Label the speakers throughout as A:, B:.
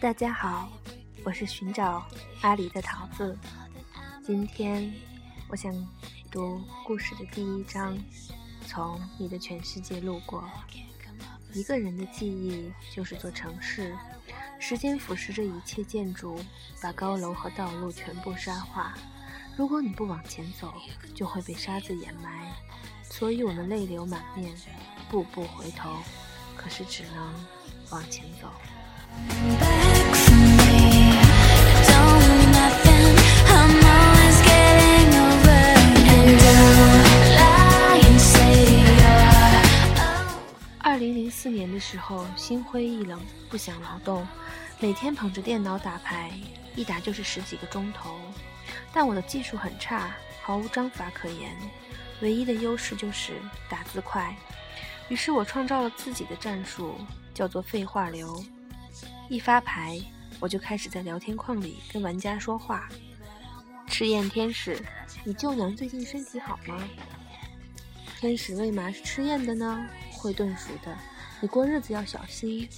A: 大家好，我是寻找阿里的桃子。今天我想读故事的第一章，从你的全世界路过。一个人的记忆就是座城市，时间腐蚀着一切建筑，把高楼和道路全部沙化。如果你不往前走，就会被沙子掩埋。所以我们泪流满面，步步回头，可是只能往前走。年的时候，心灰意冷，不想劳动，每天捧着电脑打牌，一打就是十几个钟头。但我的技术很差，毫无章法可言，唯一的优势就是打字快。于是我创造了自己的战术，叫做废话流。一发牌，我就开始在聊天框里跟玩家说话。赤焰天使，你舅娘最近身体好吗？天使为嘛是赤焰的呢？会炖熟的，你过日子要小心。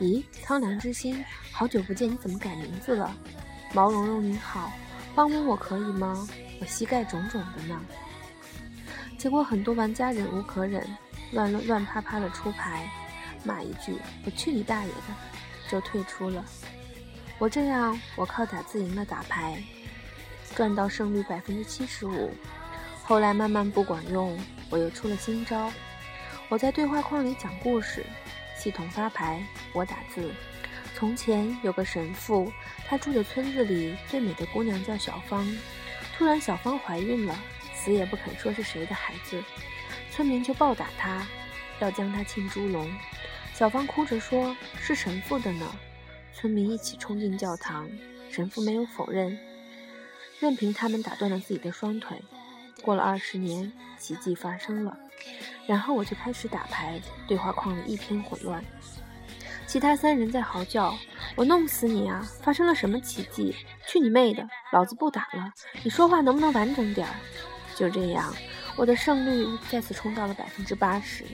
A: 咦，苍凉之心，好久不见，你怎么改名字了？毛茸茸你好，帮帮我可以吗？我膝盖肿肿的呢。结果很多玩家忍无可忍，乱乱啪啪的出牌，骂一句“我去你大爷的”，就退出了。我这样，我靠打字赢了打牌，赚到胜率百分之七十五。后来慢慢不管用，我又出了新招。我在对话框里讲故事，系统发牌，我打字。从前有个神父，他住的村子里最美的姑娘叫小芳。突然小芳怀孕了，死也不肯说是谁的孩子，村民就暴打她，要将她浸猪笼。小芳哭着说：“是神父的呢。”村民一起冲进教堂，神父没有否认，任凭他们打断了自己的双腿。过了二十年，奇迹发生了。然后我就开始打牌，对话框里一片混乱。其他三人在嚎叫：“我弄死你啊！发生了什么奇迹？去你妹的！老子不打了！你说话能不能完整点儿？”就这样，我的胜率再次冲到了百分之八十。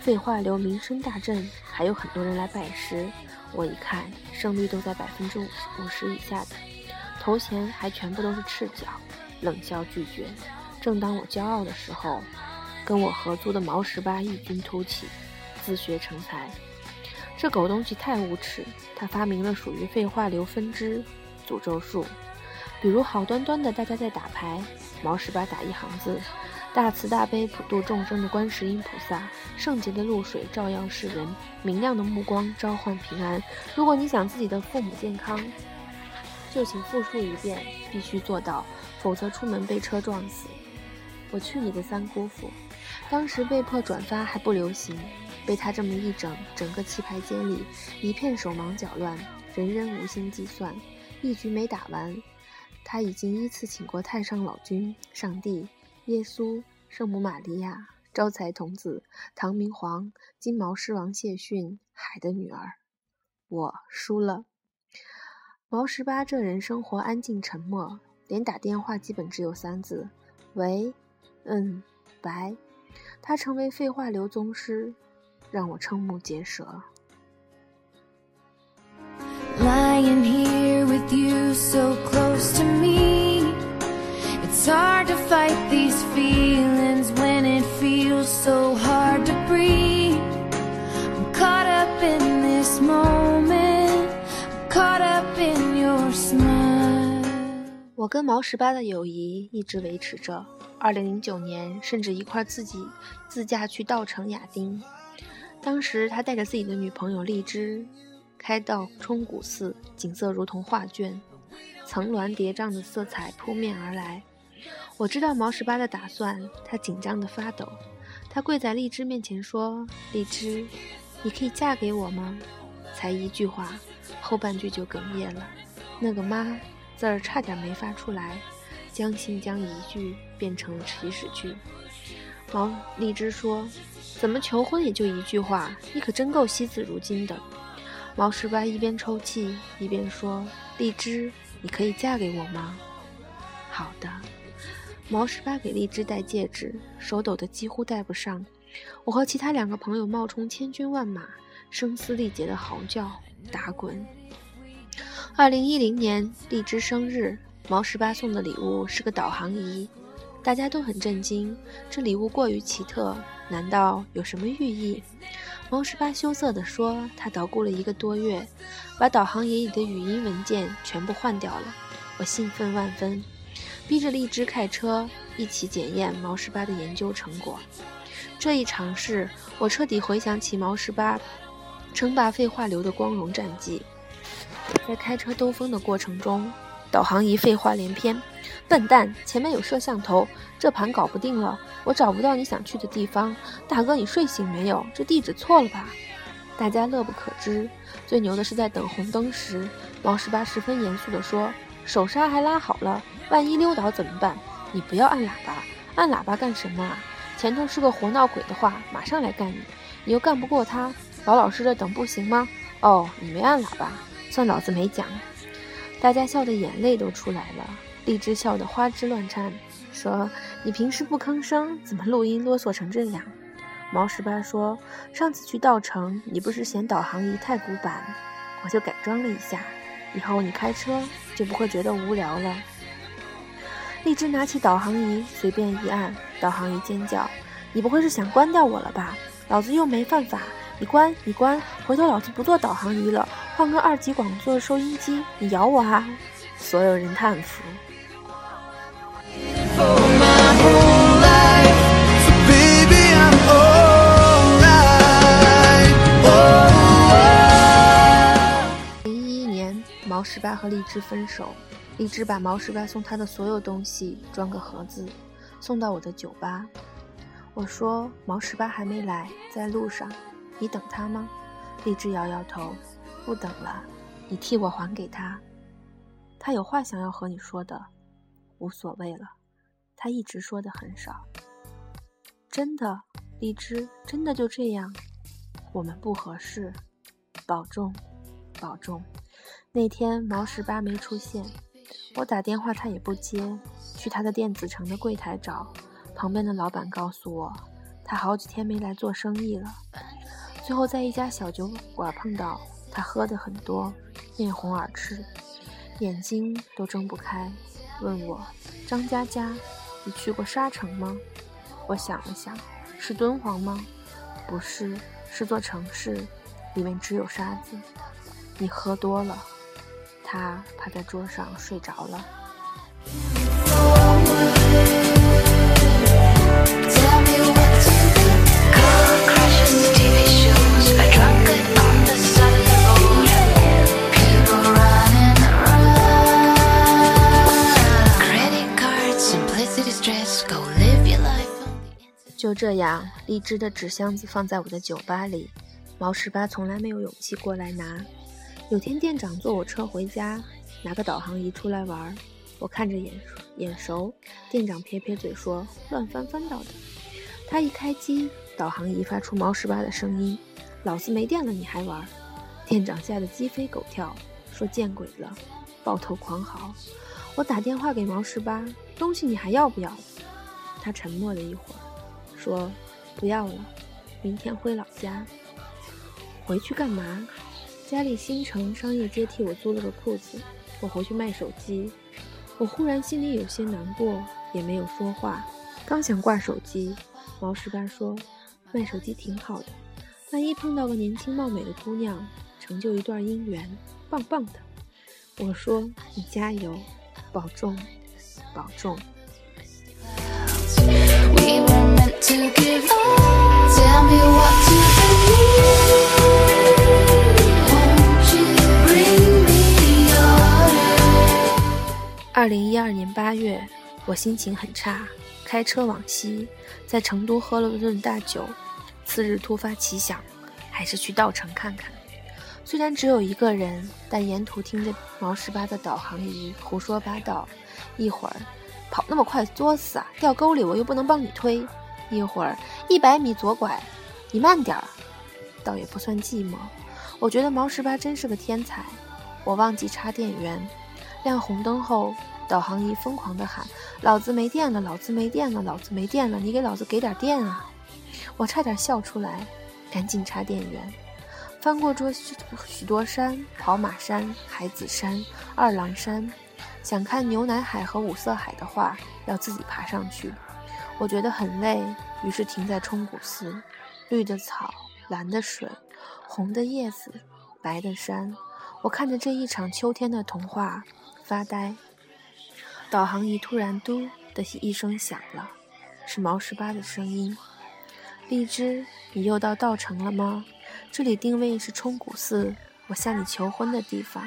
A: 废话流名声大振，还有很多人来拜师。我一看，胜率都在百分之五十五十以下的，头衔还全部都是赤脚，冷笑拒绝。正当我骄傲的时候。跟我合租的毛十八异军突起，自学成才。这狗东西太无耻，他发明了属于废话流分支诅咒术。比如好端端的大家在打牌，毛十八打一行字：大慈大悲普度众生的观世音菩萨，圣洁的露水照耀世人，明亮的目光召唤平安。如果你想自己的父母健康，就请复述一遍，必须做到，否则出门被车撞死。我去你的三姑父！当时被迫转发还不流行，被他这么一整，整个棋牌间里一片手忙脚乱，人人无心计算。一局没打完，他已经依次请过太上老君、上帝、耶稣、圣母玛利亚、招财童子、唐明皇、金毛狮王谢逊、海的女儿。我输了。毛十八这人生活安静沉默，连打电话基本只有三字：喂，嗯，白。他成为废话流宗师，让我瞠目结舌。我跟毛十八的友谊一直维持着。二零零九年，甚至一块自己自驾去稻城亚丁。当时他带着自己的女朋友荔枝，开到冲古寺，景色如同画卷，层峦叠嶂的色彩扑面而来。我知道毛十八的打算，他紧张的发抖。他跪在荔枝面前说：“荔枝，你可以嫁给我吗？”才一句话，后半句就哽咽了，那个“妈”字儿差点没发出来。将信将疑句变成了祈使句。毛荔枝说：“怎么求婚也就一句话？你可真够惜字如金的。”毛十八一边抽泣一边说：“荔枝，你可以嫁给我吗？”好的。毛十八给荔枝戴戒指，手抖得几乎戴不上。我和其他两个朋友冒充千军万马，声嘶力竭的嚎叫、打滚。二零一零年荔枝生日，毛十八送的礼物是个导航仪，大家都很震惊，这礼物过于奇特，难道有什么寓意？毛十八羞涩地说：“他捣鼓了一个多月，把导航仪里的语音文件全部换掉了。”我兴奋万分，逼着荔枝开车一起检验毛十八的研究成果。这一尝试，我彻底回想起毛十八称霸废话流的光荣战绩。在开车兜风的过程中，导航仪废话连篇：“笨蛋，前面有摄像头，这盘搞不定了。”我找不到你想去的地方，大哥，你睡醒没有？这地址错了吧？大家乐不可支。最牛的是在等红灯时，毛十八十分严肃地说：“手刹还拉好了，万一溜倒怎么办？你不要按喇叭，按喇叭干什么啊？前头是个活闹鬼的话，马上来干你。你又干不过他，老老实实等不行吗？哦，你没按喇叭，算老子没讲。”大家笑得眼泪都出来了，荔枝笑得花枝乱颤。说你平时不吭声，怎么录音啰嗦成这样？毛十八说，上次去稻城，你不是嫌导航仪太古板，我就改装了一下，以后你开车就不会觉得无聊了。荔枝拿起导航仪，随便一按，导航仪尖叫：“你不会是想关掉我了吧？老子又没犯法，你关你关，回头老子不做导航仪了，换个二级广做收音机，你咬我啊！”所有人叹服。零一一年，毛十八和荔枝分手，荔枝把毛十八送他的所有东西装个盒子，送到我的酒吧。我说毛十八还没来，在路上，你等他吗？荔枝摇摇头，不等了，你替我还给他，他有话想要和你说的，无所谓了。他一直说的很少，真的，荔枝，真的就这样，我们不合适，保重，保重。那天毛十八没出现，我打电话他也不接，去他的电子城的柜台找，旁边的老板告诉我，他好几天没来做生意了。最后在一家小酒馆碰到他，喝的很多，面红耳赤，眼睛都睁不开，问我张佳佳。你去过沙城吗？我想了想，是敦煌吗？不是，是座城市，里面只有沙子。你喝多了。他趴在桌上睡着了。就这样，荔枝的纸箱子放在我的酒吧里。毛十八从来没有勇气过来拿。有天店长坐我车回家，拿个导航仪出来玩，我看着眼眼熟。店长撇撇嘴说：“乱翻翻到的。”他一开机，导航仪发出毛十八的声音：“老子没电了，你还玩？”店长吓得鸡飞狗跳，说：“见鬼了！”抱头狂嚎。我打电话给毛十八：“东西你还要不要？”他沉默了一会儿。说不要了，明天回老家。回去干嘛？家里新城商业街替我租了个铺子，我回去卖手机。我忽然心里有些难过，也没有说话。刚想挂手机，毛十八说：“卖手机挺好的，万一碰到个年轻貌美的姑娘，成就一段姻缘，棒棒的。”我说：“你加油，保重，保重。”二零一二年八月，我心情很差，开车往西，在成都喝了顿大酒。次日突发奇想，还是去稻城看看。虽然只有一个人，但沿途听着毛十八的导航仪胡说八道，一会儿。跑那么快作死啊！掉沟里我又不能帮你推。一会儿一百米左拐，你慢点儿。倒也不算寂寞，我觉得毛十八真是个天才。我忘记插电源，亮红灯后，导航仪疯狂地喊：“老子没电了！老子没电了！老子没电了！你给老子给点电啊！”我差点笑出来，赶紧插电源。翻过这许多山：跑马山、海子山、二郎山。想看牛奶海和五色海的话，要自己爬上去。我觉得很累，于是停在冲古寺。绿的草，蓝的水，红的叶子，白的山。我看着这一场秋天的童话，发呆。导航仪突然“嘟”的一声响了，是毛十八的声音。荔枝，你又到稻城了吗？这里定位是冲古寺，我向你求婚的地方。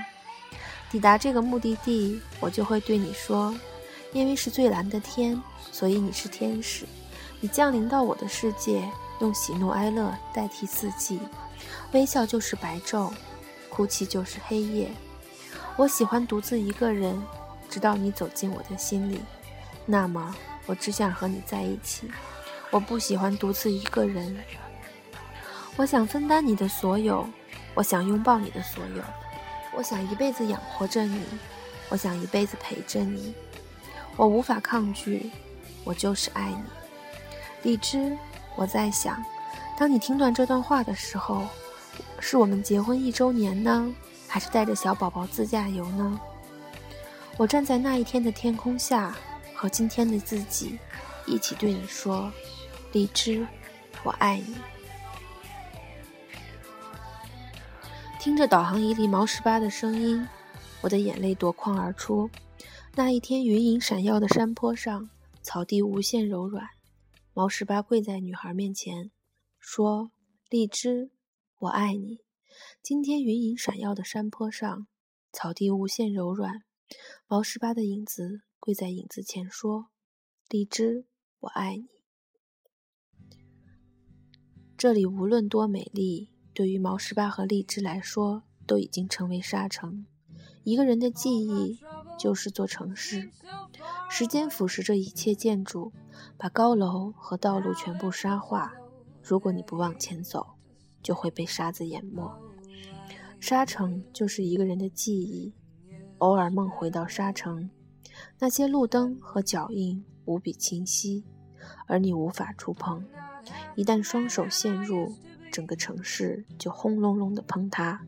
A: 抵达这个目的地，我就会对你说：因为是最蓝的天，所以你是天使。你降临到我的世界，用喜怒哀乐代替四季，微笑就是白昼。哭泣就是黑夜。我喜欢独自一个人，直到你走进我的心里。那么，我只想和你在一起。我不喜欢独自一个人。我想分担你的所有，我想拥抱你的所有，我想一辈子养活着你，我想一辈子陪着你。我无法抗拒，我就是爱你。荔枝，我在想，当你听断这段话的时候。是我们结婚一周年呢，还是带着小宝宝自驾游呢？我站在那一天的天空下，和今天的自己一起对你说：“荔枝，我爱你。”听着导航仪里毛十八的声音，我的眼泪夺眶而出。那一天，云影闪耀的山坡上，草地无限柔软。毛十八跪在女孩面前，说：“荔枝。”我爱你。今天云影闪耀的山坡上，草地无限柔软。毛十八的影子跪在影子前说：“荔枝，我爱你。”这里无论多美丽，对于毛十八和荔枝来说，都已经成为沙城。一个人的记忆就是座城市，时间腐蚀着一切建筑，把高楼和道路全部沙化。如果你不往前走，就会被沙子淹没。沙城就是一个人的记忆，偶尔梦回到沙城，那些路灯和脚印无比清晰，而你无法触碰。一旦双手陷入，整个城市就轰隆隆的崩塌，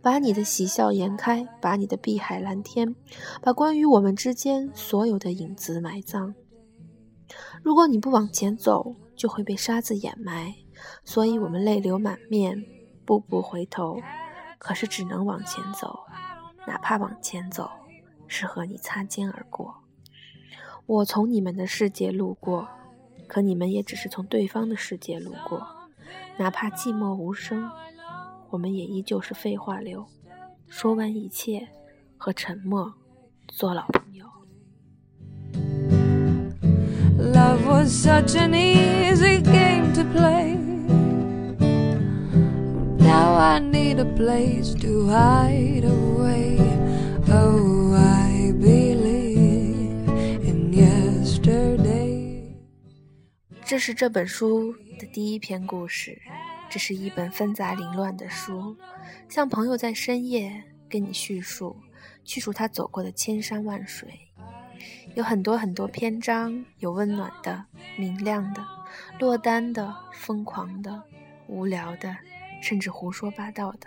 A: 把你的喜笑颜开，把你的碧海蓝天，把关于我们之间所有的影子埋葬。如果你不往前走，就会被沙子掩埋。所以我们泪流满面，步步回头，可是只能往前走，哪怕往前走是和你擦肩而过。我从你们的世界路过，可你们也只是从对方的世界路过。哪怕寂寞无声，我们也依旧是废话流，说完一切，和沉默做老朋友。Love was such an easy game to play. Now I need a place to hide away. Oh, I believe in yesterday. 这是这本书的第一篇故事。这是一本纷杂凌乱的书，像朋友在深夜跟你叙述，叙述他走过的千山万水。有很多很多篇章，有温暖的、明亮的、落单的、疯狂的、无聊的，甚至胡说八道的。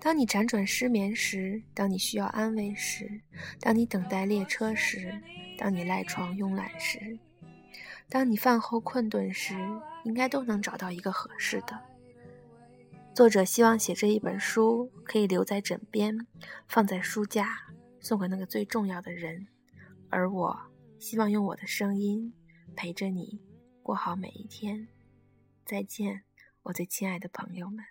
A: 当你辗转失眠时，当你需要安慰时，当你等待列车时，当你赖床慵懒时，当你饭后困顿时，应该都能找到一个合适的。作者希望写这一本书可以留在枕边，放在书架，送给那个最重要的人。而我希望用我的声音陪着你过好每一天。再见，我最亲爱的朋友们。